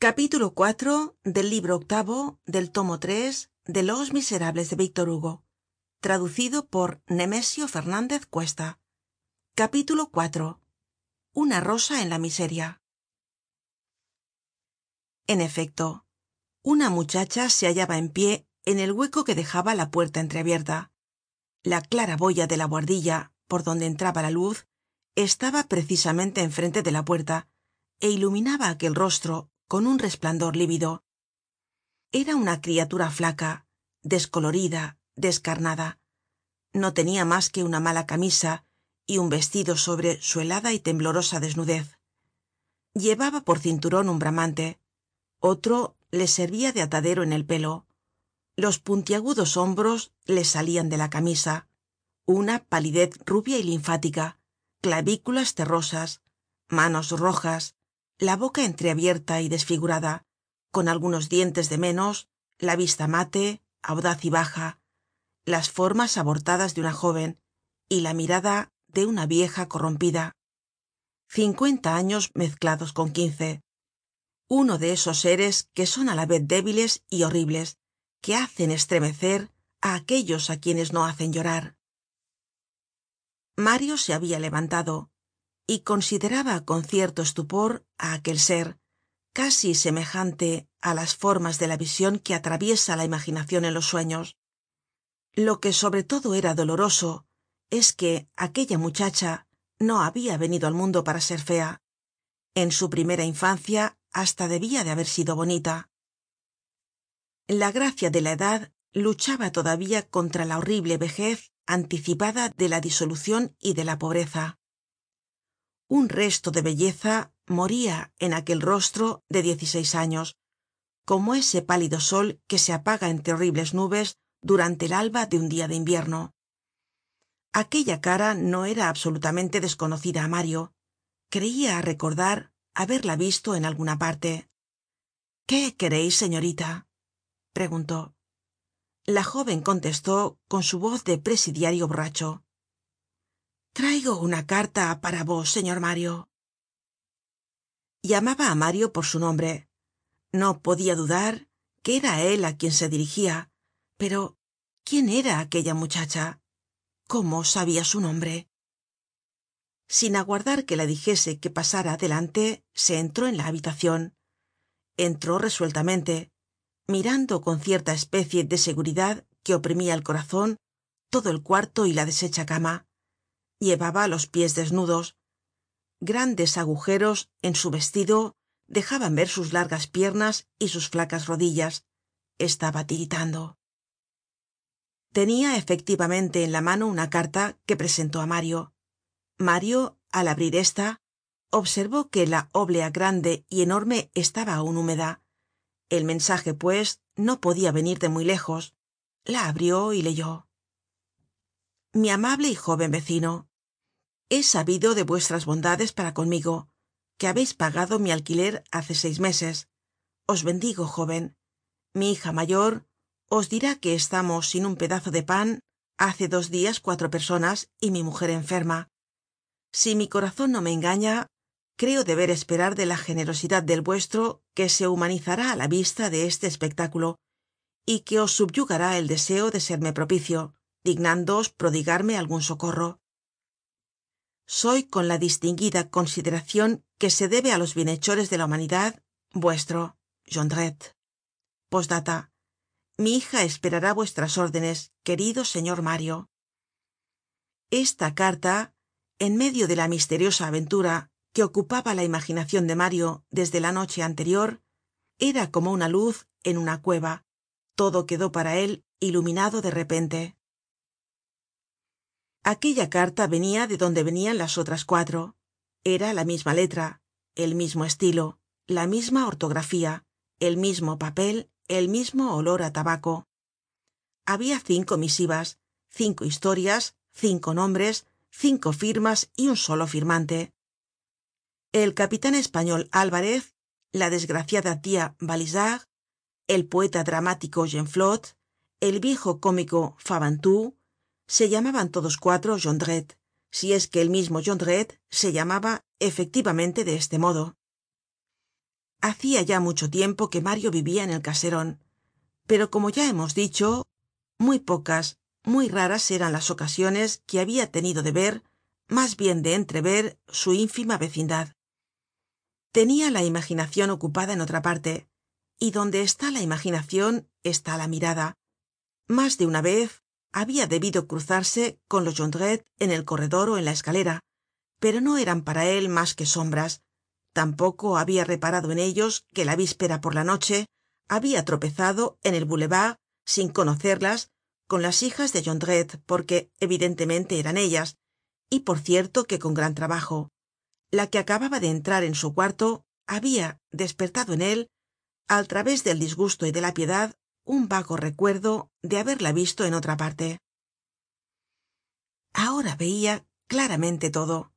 capítulo iv del libro octavo del tomo tres de los miserables de víctor hugo traducido por nemesio fernandez cuesta. Capítulo iv una rosa en la miseria. En efecto una muchacha se hallaba en pie en el hueco que dejaba la puerta entreabierta. La claraboya de la buhardilla por donde entraba la luz estaba precisamente enfrente de la puerta é iluminaba aquel rostro con un resplandor lívido. Era una criatura flaca descolorida descarnada. No tenia mas que una mala camisa y un vestido sobre su helada y temblorosa desnudez. Llevaba por cinturon un bramante otro le servia de atadero en el pelo los puntiagudos hombros le salian de la camisa una palidez rubia y linfática clavículas terrosas manos rojas la boca entreabierta y desfigurada con algunos dientes de menos la vista mate audaz y baja las formas abortadas de una jóven y la mirada de una vieja corrompida. Cincuenta años mezclados con quince. Uno de esos seres que son á la vez débiles y horribles que hacen estremecer á aquellos á quienes no hacen llorar. Mario se habia levantado y consideraba con cierto estupor á aquel ser casi semejante á las formas de la vision que atraviesa la imaginacion en los sueños. Lo que sobre todo era doloroso es que aquella muchacha no habia venido al mundo para ser fea. En su primera infancia hasta debia de haber sido bonita. La gracia de la edad luchaba todavía contra la horrible vejez anticipada de la disolucion y de la pobreza un resto de belleza moria en aquel rostro de diez y seis años como ese pálido sol que se apaga entre horribles nubes durante el alba de un dia de invierno. Aquella cara no era absolutamente desconocida á mario. Creia recordar haberla visto en alguna parte. Qué quereis señorita preguntó. La jóven contestó con su voz de presidiario borracho traigo una carta para vos señor mario. Llamaba á mario por su nombre. No podia dudar que era él á quien se dirigia pero quién era aquella muchacha cómo sabia su nombre sin aguardar que la dijese que pasara adelante se entró en la habitacion entró resueltamente mirando con cierta especie de seguridad que oprimia el corazon todo el cuarto y la deshecha cama llevaba los pies desnudos. Grandes agujeros en su vestido dejaban ver sus largas piernas y sus flacas rodillas. Estaba tiritando. Tenia efectivamente en la mano una carta que presentó á mario. Mario al abrir esta observó que la oblea grande y enorme estaba aun húmeda. El mensaje pues no podia venir de muy lejos. La abrió y leyó. Mi amable y jóven vecino he sabido de vuestras bondades para conmigo que habeis pagado mi alquiler hace seis meses. Os bendigo jóven mi hija mayor os dirá que estamos sin un pedazo de pan hace dos dias cuatro personas y mi mujer enferma. Si mi corazon no me engaña creo deber esperar de la generosidad del vuestro que se humanizará á la vista de este espectáculo y que os subyugará el deseo de serme propicio dignándoos prodigarme algun socorro soy con la distinguida consideracion que se debe á los bienhechores de la humanidad vuestro jondrette. Postdata. Mi hija esperará vuestras órdenes querido señor mario. Esta carta en medio de la misteriosa aventura que ocupaba la imaginacion de mario desde la noche anterior era como una luz en una cueva. Todo quedó para él iluminado de repente aquella carta venia de donde venian las otras cuatro. Era la misma letra el mismo estilo la misma ortografía el mismo papel el mismo olor á tabaco. Habia cinco misivas cinco historias cinco nombres cinco firmas y un solo firmante. El capitan español alvarez la desgraciada tia balizard el poeta dramático genflot el viejo cómico fabantou se llamaban todos cuatro jondrette si es que el mismo jondrette se llamaba efectivamente de este modo. Hacia ya mucho tiempo que mario vivia en el caseron pero como ya hemos dicho muy pocas muy raras eran las ocasiones que habia tenido de ver mas bien de entrever su ínfima vecindad. Tenia la imaginacion ocupada en otra parte y donde está la imaginacion está la mirada. Mas de una vez habia debido cruzarse con los jondrette en el corredor ó en la escalera pero no eran para él mas que sombras. Tampoco habia reparado en ellos que la víspera por la noche habia tropezado en el boulevard sin conocerlas con las hijas de jondrette porque evidentemente eran ellas y por cierto que con gran trabajo. La que acababa de entrar en su cuarto habia despertado en él al través del disgusto y de la piedad un vago recuerdo de haberla visto en otra parte. Ahora veia claramente todo.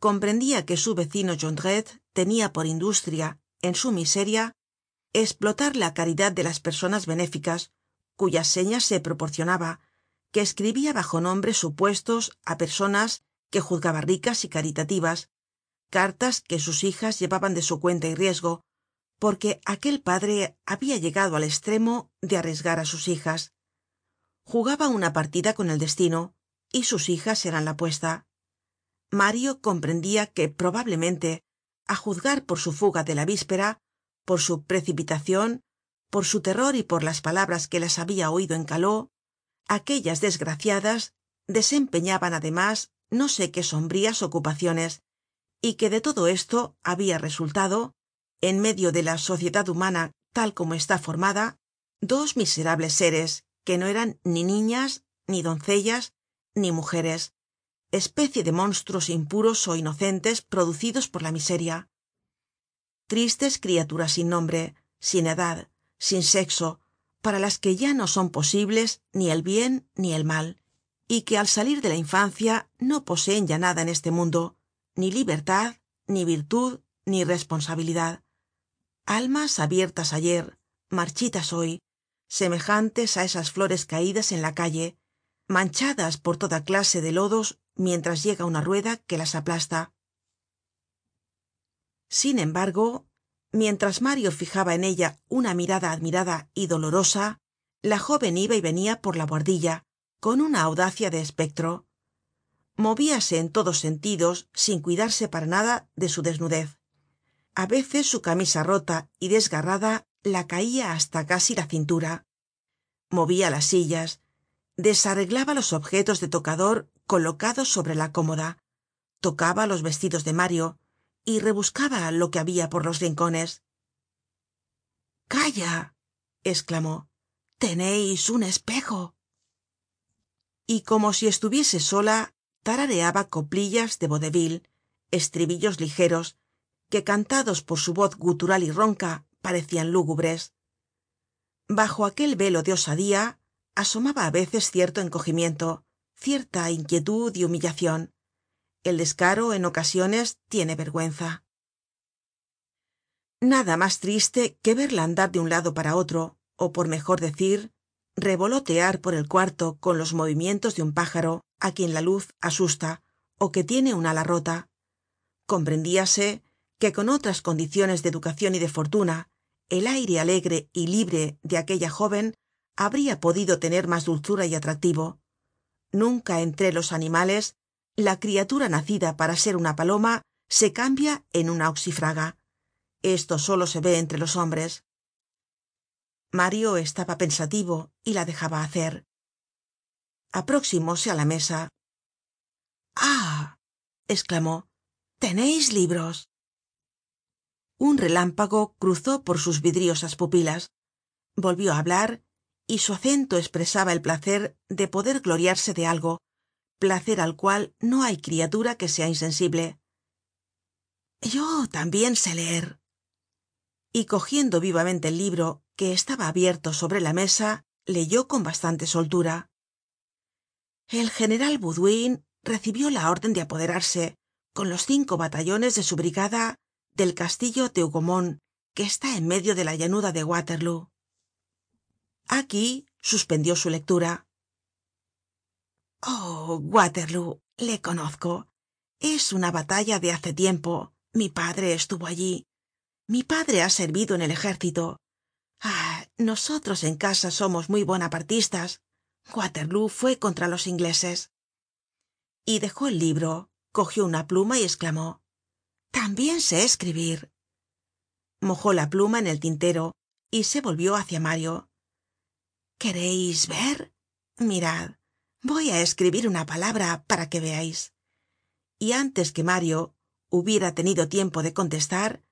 Comprendia que su vecino jondrette tenia por industria en su miseria esplotar la caridad de las personas benéficas cuyas señas se proporcionaba que escribia bajo nombres supuestos á personas que juzgaba ricas y caritativas cartas que sus hijas llevaban de su cuenta y riesgo porque aquel padre habia llegado al estremo de arriesgar á sus hijas. Jugaba una partida con el destino y sus hijas eran la apuesta. Mario comprendia que probablemente á juzgar por su fuga de la víspera por su precipitacion por su terror y por las palabras que las habia oido en caló aquellas desgraciadas desempeñaban además no sé qué sombrías ocupaciones y que de todo esto habia resultado en medio de la sociedad humana tal como está formada dos miserables seres que no eran ni niñas ni doncellas ni mujeres especie de monstruos impuros ó inocentes producidos por la miseria. Tristes criaturas sin nombre sin edad sin sexo para las que ya no son posibles ni el bien ni el mal y que al salir de la infancia no poseen ya nada en este mundo ni libertad ni virtud ni responsabilidad almas abiertas ayer marchitas hoy semejantes á esas flores caidas en la calle manchadas por toda clase de lodos mientras llega una rueda que las aplasta. Sin embargo mientras mario fijaba en ella una mirada admirada y dolorosa la jóven iba y venia por la buhardilla con una audacia de espectro. Movíase en todos sentidos sin cuidarse para nada de su desnudez a veces su camisa rota y desgarrada la caia hasta casi la cintura. Movia las sillas desarreglaba los objetos de tocador colocados sobre la cómoda tocaba los vestidos de mario y rebuscaba lo que habia por los rincones. Calla esclamó teneis un espejo y como si estuviese sola tarareaba coplillas de vodeville estribillos ligeros que cantados por su voz gutural y ronca parecian lúgubres. Bajo aquel velo de osadía asomaba á veces cierto encogimiento cierta inquietud y humillacion el descaro en ocasiones tiene vergüenza. Nada mas triste que verla andar de un lado para otro ó por mejor decir revolotear por el cuarto con los movimientos de un pájaro á quien la luz asusta ó que tiene un ala rota. Comprendíase que con otras condiciones de educacion y de fortuna el aire alegre y libre de aquella jóven habria podido tener mas dulzura y atractivo. Nunca entre los animales la criatura nacida para ser una paloma se cambia en una oxifraga esto solo se ve entre los hombres. Mario estaba pensativo y la dejaba hacer. Aproximóse á la mesa. Ah esclamó teneis libros un relámpago cruzó por sus vidriosas pupilas. Volvió á hablar y su acento espresaba el placer de poder gloriarse de algo placer al cual no hay criatura que sea insensible. Yo tambien sé leer. Y cogiendo vivamente el libro que estaba abierto sobre la mesa leyó con bastante soltura. El general bauduin recibió la orden de apoderarse con los cinco batallones de su brigada del castillo de hougomont que está en medio de la llanura de waterloo. Aquí suspendió su lectura. Oh waterloo le conozco. Es una batalla de hace tiempo. Mi padre estuvo allí. Mi padre ha servido en el ejército. Ah nosotros en casa somos muy bonapartistas. Waterloo fue contra los ingleses. Y dejó el libro cogió una pluma y esclamó tambien sé escribir. Mojó la pluma en el tintero y se volvió hácia mario. Quereis ver mirad voy á escribir una palabra para que veais y antes que mario hubiera tenido tiempo de contestar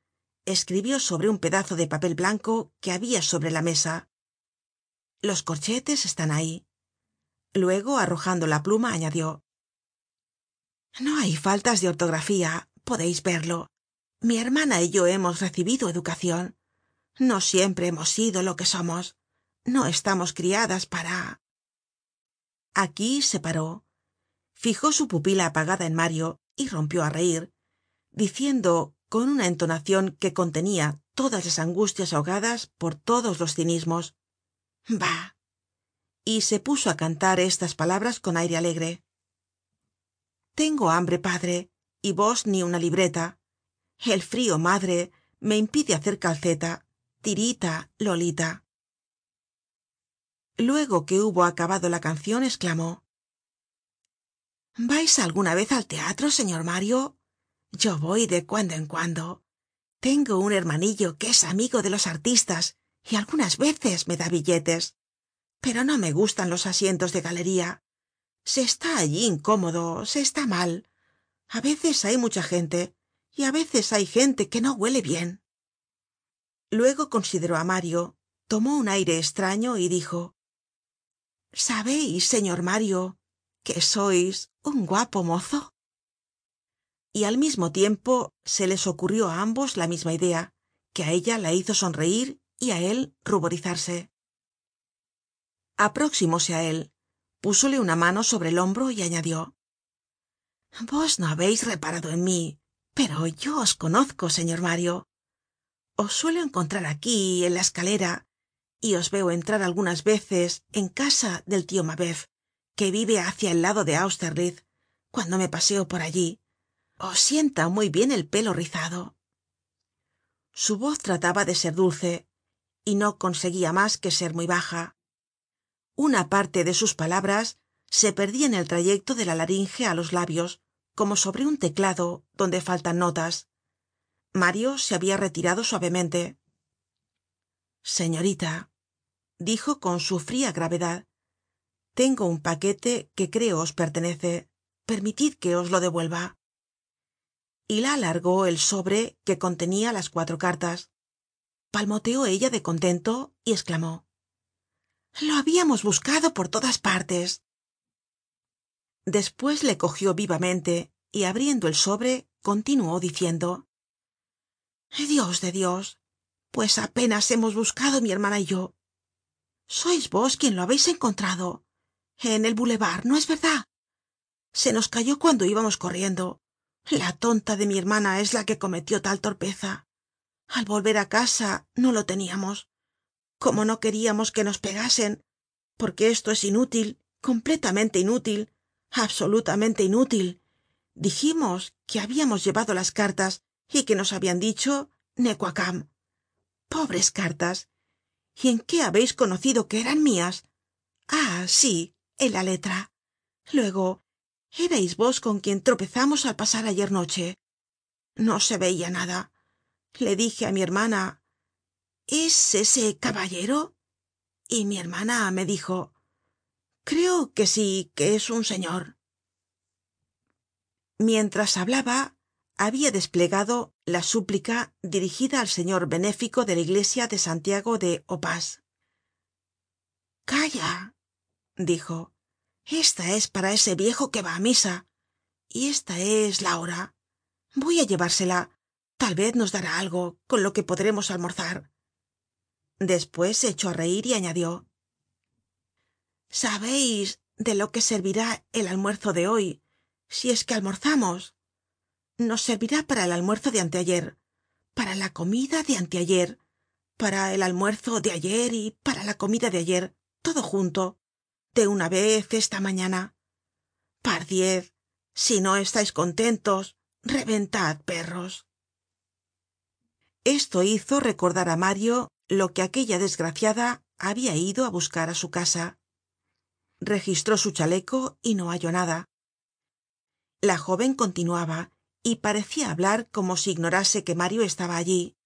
escribió sobre un pedazo de papel blanco que habia sobre la mesa. Los corchetes están ahí. Luego arrojando la pluma añadió no hay faltas de ortografía podeis verlo. Mi hermana y yo hemos recibido educacion no siempre hemos sido lo que somos. No estamos criadas para. Aquí se paró. Fijó su pupila apagada en mario y rompió á reir diciendo con una entonacion que contenia todas las angustias ahogadas por todos los cinismos bah y se puso á cantar estas palabras con aire alegre. Tengo hambre padre y vos ni una libreta. El frio madre me impide hacer calceta tirita lolita. Luego que hubo acabado la cancion esclamó vais alguna vez al teatro señor mario yo voy de cuando en cuando. Tengo un hermanillo que es amigo de los artistas y algunas veces me da billetes. Pero no me gustan los asientos de galería. Se está allí incómodo se está mal a veces hay mucha gente y a veces hay gente que no huele bien. Luego consideró á mario tomó un aire estraño y dijo sabeis señor mario que sois un guapo mozo y al mismo tiempo se les ocurrió á ambos la misma idea que á ella la hizo sonreir y á él ruborizarse. Aproximóse á él púsole una mano sobre el hombro y añadió vos no habeis reparado en mí pero yo os conozco señor mario. Os suelo encontrar aquí en la escalera y os veo entrar algunas veces en casa del tio mabeuf que vive hácia el lado de austerlitz cuando me paseo por allí. Os sienta muy bien el pelo rizado. Su voz trataba de ser dulce y no conseguia mas que ser muy baja. Una parte de sus palabras se perdia en el trayecto de la laringe á los labios como sobre un teclado donde faltan notas. Mario se habia retirado suavemente. Señorita dijo con su fria gravedad tengo un paquete que creo os pertenece. Permitid que os lo devuelva y la alargó el sobre que contenia las cuatro cartas. Palmoteó ella de contento y esclamó lo habíamos buscado por todas partes despues le cogió vivamente y abriendo el sobre continuó diciendo dios de dios pues apenas hemos buscado mi hermana y yo. Sois vos quien lo habeis encontrado en el boulevard no es verdad se nos cayó cuando íbamos corriendo. La tonta de mi hermana es la que cometió tal torpeza. Al volver á casa no lo teníamos. Como no queríamos que nos pegasen porque esto es inútil completamente inútil absolutamente inútil. Dijimos que habíamos llevado las cartas y que nos habian dicho necuacam pobres cartas. Y en qué habeis conocido que eran mias ah sí en la letra. Luego erais vos con quien tropezamos al pasar ayer noche no se veia nada. Le dije á mi hermana es ese caballero y mi hermana me dijo creo que sí que es un señor. Mientras hablaba habia desplegado la súplica dirigida al señor benéfico de la iglesia de santiago de opas. Calla dijo esta es para ese viejo que va á misa y esta es la hora. Voy á llevársela. Tal vez nos dará algo con lo que podremos almorzar despues se echó á reir y añadió sabeis de lo que servirá el almuerzo de hoy si es que almorzamos nos servirá para el almuerzo de anteayer para la comida de anteayer para el almuerzo de ayer y para la comida de ayer todo junto de una vez esta mañana. Pardiez si no estais contentos reventad perros. Esto hizo recordar á mario lo que aquella desgraciada habia ido á buscar á su casa registró su chaleco y no halló nada. La jóven continuaba y parecia hablar como si ignorase que mario estaba allí.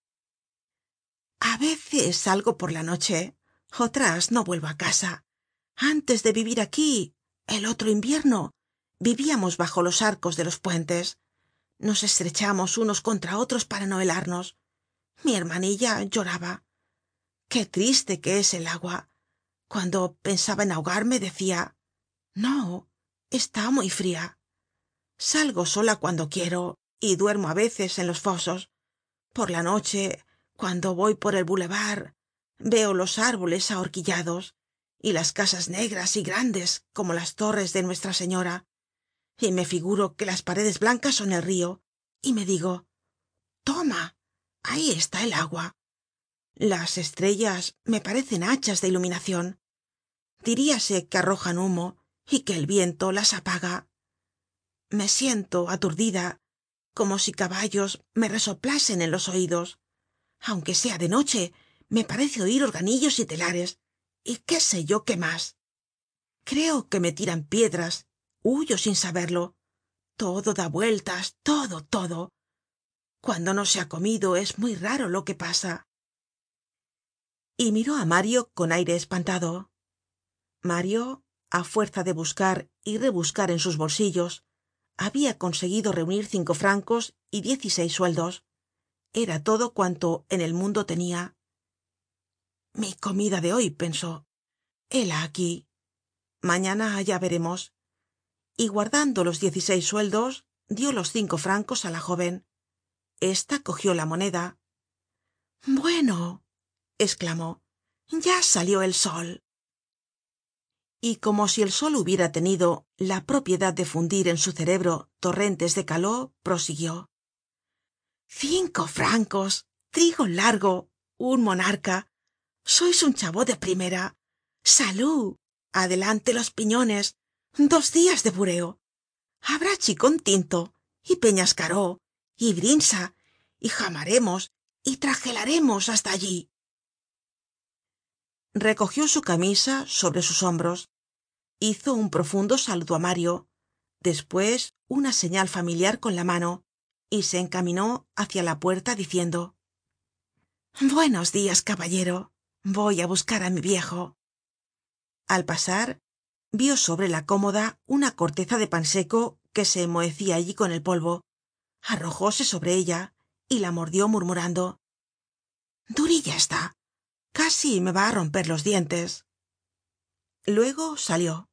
A veces salgo por la noche otras no vuelvo á casa. Antes de vivir aquí el otro invierno vivíamos bajo los arcos de los puentes. Nos estrechamos unos contra otros para no helarnos. Mi hermanilla lloraba. Qué triste que es el agua cuando pensaba en ahogarme decia no está muy fria salgo sola cuando quiero y duermo á veces en los fosos. Por la noche cuando voy por el boulevard veo los árboles ahorquillados y las casas negras y grandes como las torres de nuestra señora. Y me figuro que las paredes blancas son el rio y me digo toma ahí está el agua las estrellas me parecen hachas de iluminacion diríase que arrojan humo y que el viento las apaga. Me siento aturdida como si caballos me resoplasen en los oidos aunque sea de noche me parece oir organillos y telares y qué sé yo qué más. Creo que me tiran piedras huyo sin saberlo. Todo da vueltas todo todo. Cuando no se ha comido es muy raro lo que pasa y miró á mario con aire espantado. Mario á fuerza de buscar y rebuscar en sus bolsillos habia conseguido reunir cinco francos y diez y seis sueldos. Era todo cuanto en el mundo tenia mi comida de hoy pensó. Hela aquí. Mañana ya veremos y guardando los diez y seis sueldos dio los cinco francos á la jóven esta cogió la moneda. Bueno esclamó ya salió el sol y como si el sol hubiera tenido la propiedad de fundir en su cerebro torrentes de caló prosiguió cinco francos trigo largo un monarca sois un chavó de primera. Salud adelante los piñones dos dias de bureo. Habrá chicon tinto y peñascaró y brinsa y jamaremos y trajelaremos hasta allí recogió su camisa sobre sus hombros hizo un profundo saludo á mario despues una señal familiar con la mano y se encaminó hácia la puerta diciendo buenos dias caballero voy á buscar á mi viejo al pasar vio sobre la cómoda una corteza de pan seco que se enmohecia allí con el polvo arrojóse sobre ella y la mordió murmurando durilla está casi me va á romper los dientes. Luego salió